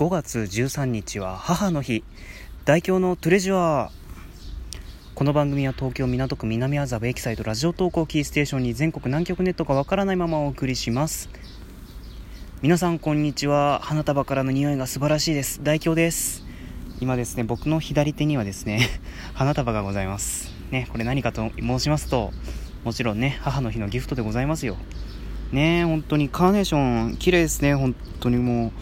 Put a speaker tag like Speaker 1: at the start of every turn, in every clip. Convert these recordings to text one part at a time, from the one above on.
Speaker 1: 5月13日は母の日。代表のトゥレジュアこの番組は東京港区南麻布駅サイトラジオ投稿キーステーションに全国南極ネットがわからないままお送りします。皆さんこんにちは。花束からの匂いが素晴らしいです。代表です。今ですね僕の左手にはですね 花束がございます。ねこれ何かと申しますともちろんね母の日のギフトでございますよ。ね本当にカーネーション綺麗ですね。本当にもう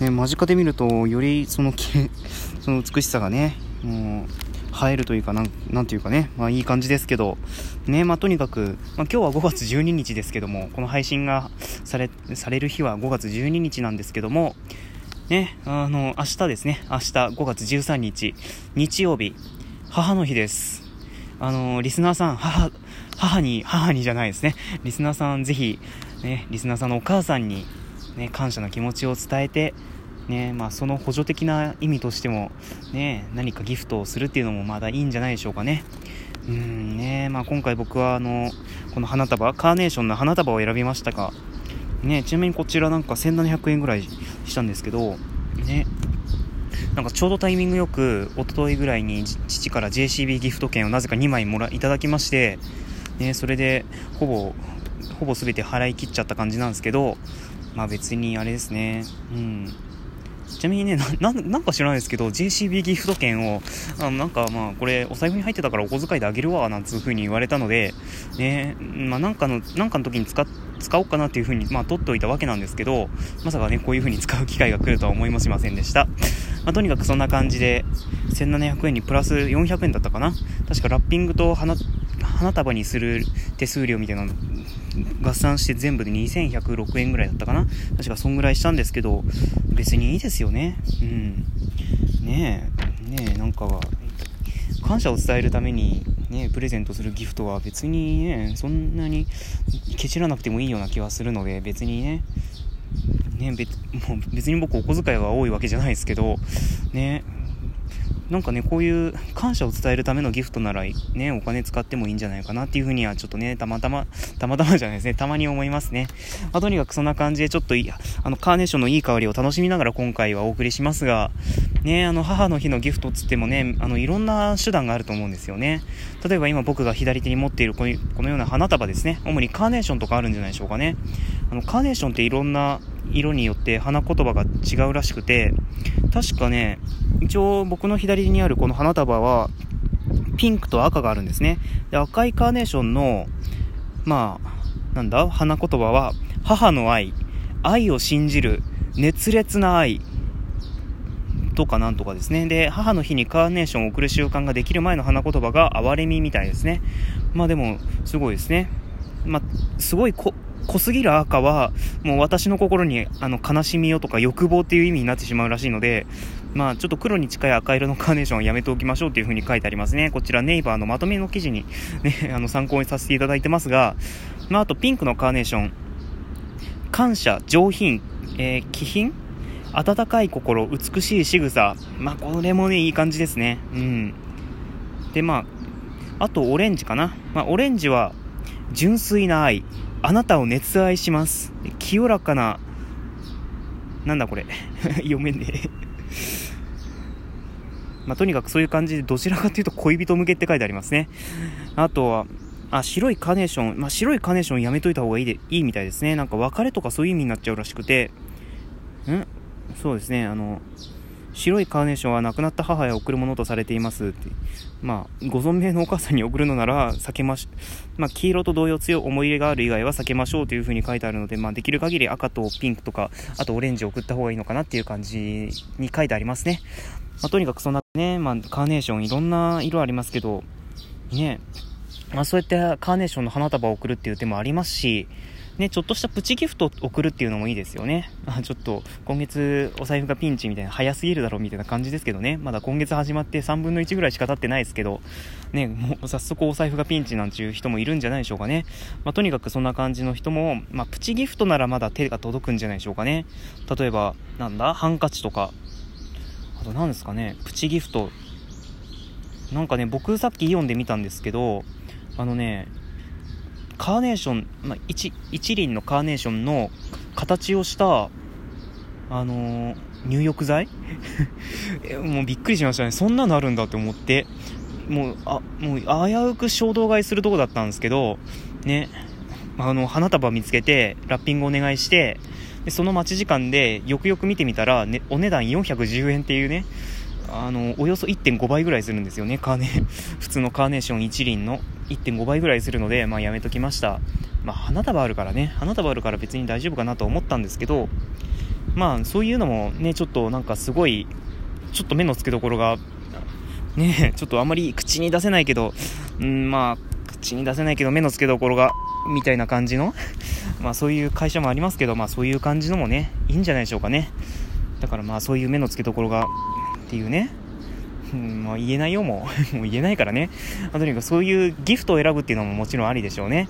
Speaker 1: ね、間近で見るとよりその その美しさがねもう映えるというかなんなんていうかね、まあ、いい感じですけど、ねまあ、とにかく、まあ、今日は5月12日ですけどもこの配信がされされる日は5月12日なんですけどもねあの明日ですね明日5月13日日曜日母の日です。あのリスナーさん母母に母にじゃないですね。リスナーさんぜひねリスナーさんのお母さんにね、感謝の気持ちを伝えて、ねまあ、その補助的な意味としても、ね、何かギフトをするっていうのもまだいいんじゃないでしょうかね。うんねまあ、今回僕はあのこの花束カーネーションの花束を選びましたが、ね、ちなみにこちらなんか1700円ぐらいしたんですけど、ね、なんかちょうどタイミングよく一昨日ぐらいに父から JCB ギフト券をなぜか2枚もらいただきまして、ね、それでほぼほぼ全て払い切っちゃった感じなんですけど、まあ別にあれですね、うん。ちなみにね、な、んか知らないですけど、JCB ギフト券を、あのなんかまあ、これ、お財布に入ってたからお小遣いであげるわ、なんつう風に言われたので、ね、まあなんかの、なんかの時に使、使おうかなっていう風に、まあ取っておいたわけなんですけど、まさかね、こういう風に使う機会が来るとは思いもしませんでした。まあとにかくそんな感じで、1700円にプラス400円だったかな確かラッピングと花、花束にする手数料みたいな合算して全部で2106円ぐらいだったかな確かそんぐらいしたんですけど、別にいいですよね。うん。ねえ、ねえ、なんか、感謝を伝えるために、ね、プレゼントするギフトは別にね、そんなにケチらなくてもいいような気はするので、別にね、ね、別もう別に僕お小遣いが多いわけじゃないですけど、ね、なんかね、こういう感謝を伝えるためのギフトならね、お金使ってもいいんじゃないかなっていうふうにはちょっとね、たまたま、たまたまじゃないですね、たまに思いますね。まあ、とにかくそんな感じでちょっとい、あの、カーネーションのいい香りを楽しみながら今回はお送りしますが、ね、あの、母の日のギフトつってもね、あの、いろんな手段があると思うんですよね。例えば今僕が左手に持っているこのような花束ですね。主にカーネーションとかあるんじゃないでしょうかね。あの、カーネーションっていろんな色によって花言葉が違うらしくて、確かね、一応僕の左にあるこの花束は、ピンクと赤があるんですね。で、赤いカーネーションの、まあ、なんだ、花言葉は、母の愛、愛を信じる、熱烈な愛、とかなんとかですね。で、母の日にカーネーションを送る習慣ができる前の花言葉が、哀れみみたいですね。まあでも、すごいですね。まあ、すごいこ濃すぎる赤は、もう私の心にあの悲しみよとか欲望っていう意味になってしまうらしいので、まあちょっと黒に近い赤色のカーネーションはやめておきましょうっていう風に書いてありますね。こちらネイバーのまとめの記事にね、あの参考にさせていただいてますが、まああとピンクのカーネーション、感謝、上品、えー、気品？温かい心、美しい仕草。まあこれもね、いい感じですね。うん。で、まあ、あとオレンジかな。まあオレンジは純粋な愛。あなたを熱愛します。清らかな、なんだこれ？読めねえまあ、とにかくそういう感じで、どちらかというと恋人向けって書いてありますね。あとは、あ、白いカーネーション。まあ、白いカーネーションやめといた方がいいで、いいみたいですね。なんか別れとかそういう意味になっちゃうらしくて、ん？そうですね、あの、白いカーネーションは亡くなった母へ贈るものとされていますって。まあ、ご存命のお母さんに贈るのなら避けまし、まあ、黄色と同様強い思い入れがある以外は避けましょうという風に書いてあるので、まあ、できる限り赤とピンクとか、あとオレンジを送った方がいいのかなっていう感じに書いてありますね。まあ、とにかくそんなね、まあ、カーネーションいろんな色ありますけど、ね、まあ、そうやってカーネーションの花束を送るっていう手もありますし、ね、ちょっとしたプチギフト送るっていうのもいいですよね。あ、ちょっと、今月お財布がピンチみたいな、早すぎるだろうみたいな感じですけどね。まだ今月始まって3分の1ぐらいしか経ってないですけど、ね、もう早速お財布がピンチなんていう人もいるんじゃないでしょうかね。まあ、とにかくそんな感じの人も、まあ、プチギフトならまだ手が届くんじゃないでしょうかね。例えば、なんだ、ハンカチとか、あと何ですかね、プチギフト。なんかね、僕さっきイオンで見たんですけど、あのね、カーネーション、まあ、一一輪のカーネーションの形をしたあのー、入浴剤？もうびっくりしましたね。そんなのあるんだって思って。もう、あ、もう危うく衝動買いするとこだったんですけど、ね、あの、花束見つけて、ラッピングお願いして、でその待ち時間でよくよく見てみたら、ね、お値段410円っていうね、あの、およそ1.5倍ぐらいするんですよね、カーネ、普通のカーネーション一輪の1.5倍ぐらいするので、まあやめときました。まあ花束あるからね、花束あるから別に大丈夫かなと思ったんですけど、まあそういうのもね、ちょっとなんかすごい、ちょっと目の付けどころが、ね、ちょっとあまり口に出せないけど、うん、まあ、口に出せないけど目の付けどころが、みたいな感じの、まあそういう会社もありますけど、まあそういう感じのもね、いいんじゃないでしょうかね。だからまあそういう目の付けどころが、っていうね、うん、まあ、言えないよ、もう。もう言えないからね。とにかくそういうギフトを選ぶっていうのももちろんありでしょうね。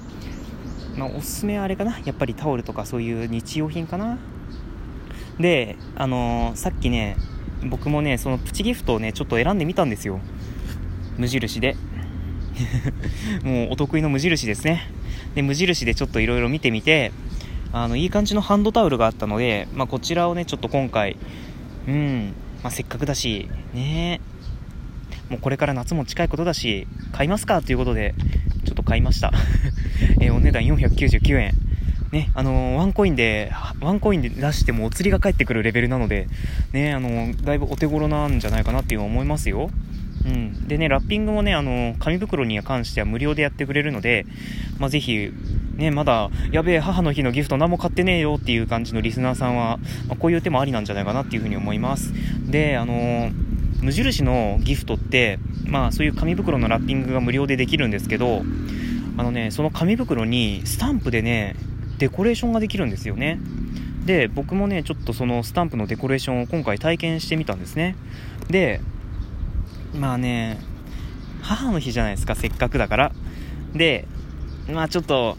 Speaker 1: まあ、おすすめはあれかな。やっぱりタオルとかそういう日用品かな。で、あのー、さっきね、僕もね、そのプチギフトをね、ちょっと選んでみたんですよ。無印で。もうお得意の無印ですね。で、無印でちょっといろいろ見てみて、あの、いい感じのハンドタオルがあったので、まあ、こちらをね、ちょっと今回、うん、まあ、せっかくだし、ねもうこれから夏も近いことだし、買いますか？ということで、ちょっと買いました。え、お値段499円。ね、あの、ワンコインで、ワンコインで出してもお釣りが返ってくるレベルなので、ね、あの、だいぶお手頃なんじゃないかなっていう思いますよ。うん。でね、ラッピングもね、あの紙袋に関しては無料でやってくれるので、まあ、ぜひ、ね、まだ、やべえ、母の日のギフト何も買ってねえよっていう感じのリスナーさんは、まあ、こういう手もありなんじゃないかなっていうふうに思います。で、あのー、無印のギフトって、まあそういう紙袋のラッピングが無料でできるんですけど、あのね、その紙袋にスタンプでね、デコレーションができるんですよね。で、僕もね、ちょっとそのスタンプのデコレーションを今回体験してみたんですね。で、まあね、母の日じゃないですか、せっかくだから。で、まあちょっと、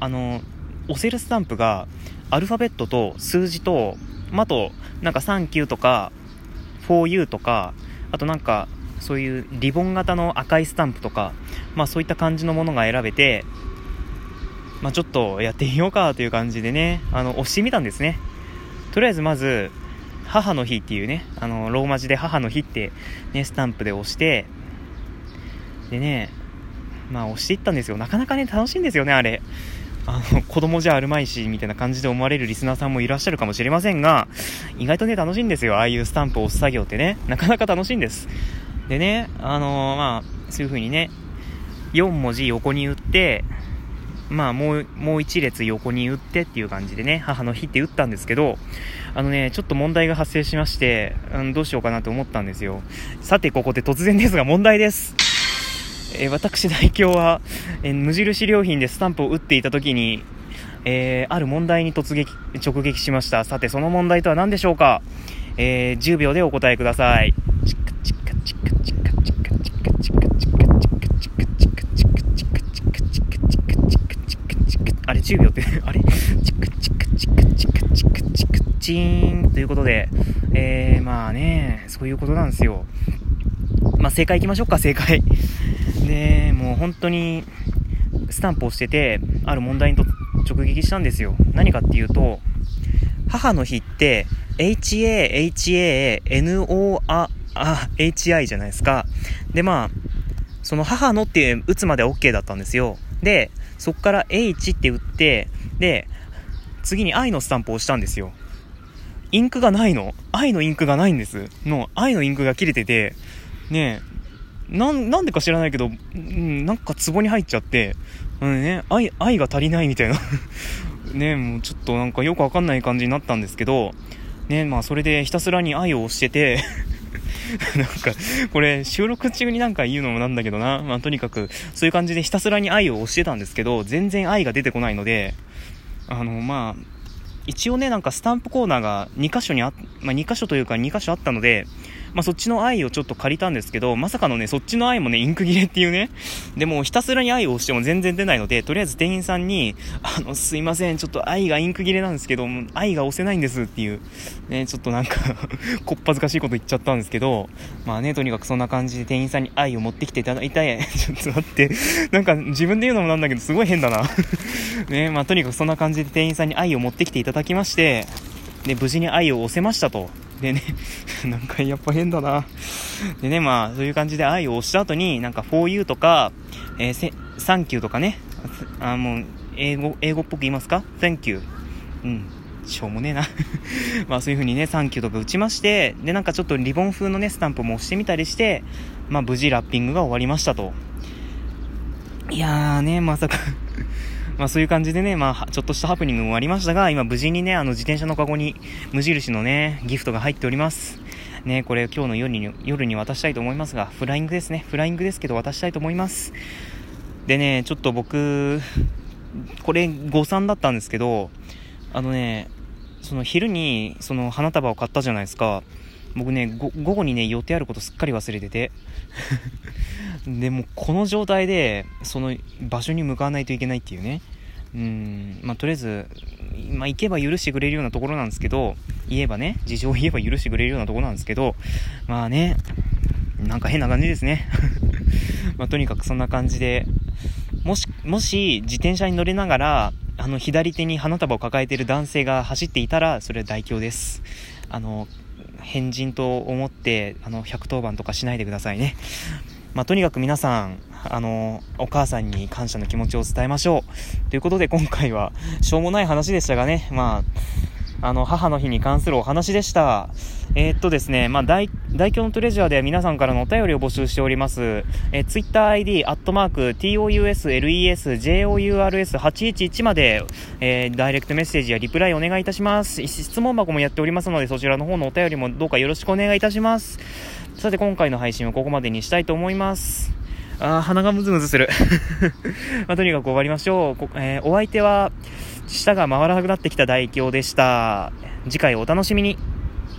Speaker 1: あの、押せるスタンプが、アルファベットと数字と、まあ、と、なんかサンキューとか、4U とか、あとなんか、そういうリボン型の赤いスタンプとか、まあそういった感じのものが選べて、まあちょっとやってみようかという感じでね、あの、押してみたんですね。とりあえずまず、母の日っていうね、あの、ローマ字で母の日ってね、スタンプで押して、でね、まあ押していったんですよ。なかなかね、楽しいんですよね、あれ。あの、子供じゃあるまいし、みたいな感じで思われるリスナーさんもいらっしゃるかもしれませんが、意外とね、楽しいんですよ。ああいうスタンプを押す作業ってね。なかなか楽しいんです。でね、あのー、まあ、そういう風にね、4文字横に打って、まあ、もう、もう1列横に打ってっていう感じでね、母の日って打ったんですけど、あのね、ちょっと問題が発生しまして、うん、どうしようかなと思ったんですよ。さて、ここで突然ですが問題です。えー、私代表は、えー、無印良品でスタンプを打っていた時に、えー、ある問題に突撃、直撃しました。さて、その問題とは何でしょうか？えー、10秒でお答えください。あれ、10秒って、あれ？チクチクチクチクチクチクチーンということで、えー、まあね、そういうことなんですよ。まあ、正解いきましょうか、正解。で、もう本当に、スタンプをしてて、ある問題にと直撃したんですよ。何かっていうと、母の日って、HA、HA、NO、あ、あ、HI じゃないですか。で、まあ、その母のっていう打つまでは OK だったんですよ。で、そっから H って打って、で、次に I のスタンプを押したんですよ。インクがないの ?I のインクがないんです。の、I のインクが切れてて、ねなん、なんでか知らないけど、うん、なんか壺に入っちゃって、うんね、愛、愛が足りないみたいな。ね、もうちょっとなんかよくわかんない感じになったんですけど、ね、まあそれでひたすらに愛を押してて なんか、これ収録中になんか言うのもなんだけどな、まあとにかく、そういう感じでひたすらに愛を押してたんですけど、全然愛が出てこないので、あの、まあ、一応ね、なんかスタンプコーナーが2箇所にあ、まあ、2箇所というか2箇所あったので、まあ、そっちの愛をちょっと借りたんですけど、まさかのね、そっちの愛もね、インク切れっていうね。でも、ひたすらに愛を押しても全然出ないので、とりあえず店員さんに、あの、すいません、ちょっと愛がインク切れなんですけど、愛が押せないんですっていう、ね、ちょっとなんか こっぱずかしいこと言っちゃったんですけど、まあね、とにかくそんな感じで店員さんに愛を持ってきていただいて、ちょっと待って、なんか自分で言うのもなんだけど、すごい変だなね、まあとにかくそんな感じで店員さんに愛を持ってきていただきまして、で、無事に愛を押せましたと。でね、なんかやっぱ変だな。でね、まあ、そういう感じで愛を押した後に、なんか for you とか、えー、せ、サンキューとかね、あ、もう、英語、英語っぽく言いますか ?thank you。うん。しょうもねえな まあそういう風にね、サンキューとか打ちまして、で、なんかちょっとリボン風のね、スタンプも押してみたりして、まあ無事ラッピングが終わりましたと。いやーね、まさかまあそういう感じでね、まあちょっとしたハプニングもありましたが、今無事にね、あの自転車のカゴに無印のね、ギフトが入っております。ね、これ今日の夜に夜に渡したいと思いますが、フライングですね。フライングですけど渡したいと思います。でね、ちょっと僕、これ誤算だったんですけど、あのね、その昼にその花束を買ったじゃないですか。僕ね、午後にね、予定あることすっかり忘れてて。でもこの状態でその場所に向かわないといけないっていうね。うんまあとりあえず、まあ、行けば許してくれるようなところなんですけど言えばね事情を言えば許してくれるようなところなんですけどまあねなんか変な感じですね。まとにかくそんな感じでもしもし自転車に乗れながらあの左手に花束を抱えている男性が走っていたらそれは大凶です。あの変人と思ってあの110番とかしないでくださいね。まあ、とにかく皆さん、あの、お母さんに感謝の気持ちを伝えましょう。ということで今回は、しょうもない話でしたがね、まあ、あの、母の日に関するお話でした。えー、っとですね、まあ、大、大京のトレジャーでは皆さんからのお便りを募集しております。えー、ツイッター ID、アットマーク、tousles,jours,811 まで、えー、ダイレクトメッセージやリプライお願いいたします。質問箱もやっておりますので、そちらの方のお便りもどうかよろしくお願いいたします。さて今回の配信はここまでにしたいと思います。あー、鼻がムズムズする。まあ、とにかく終わりましょう。えー、お相手は、舌が回らなくなってきた大凶でした。次回お楽しみに。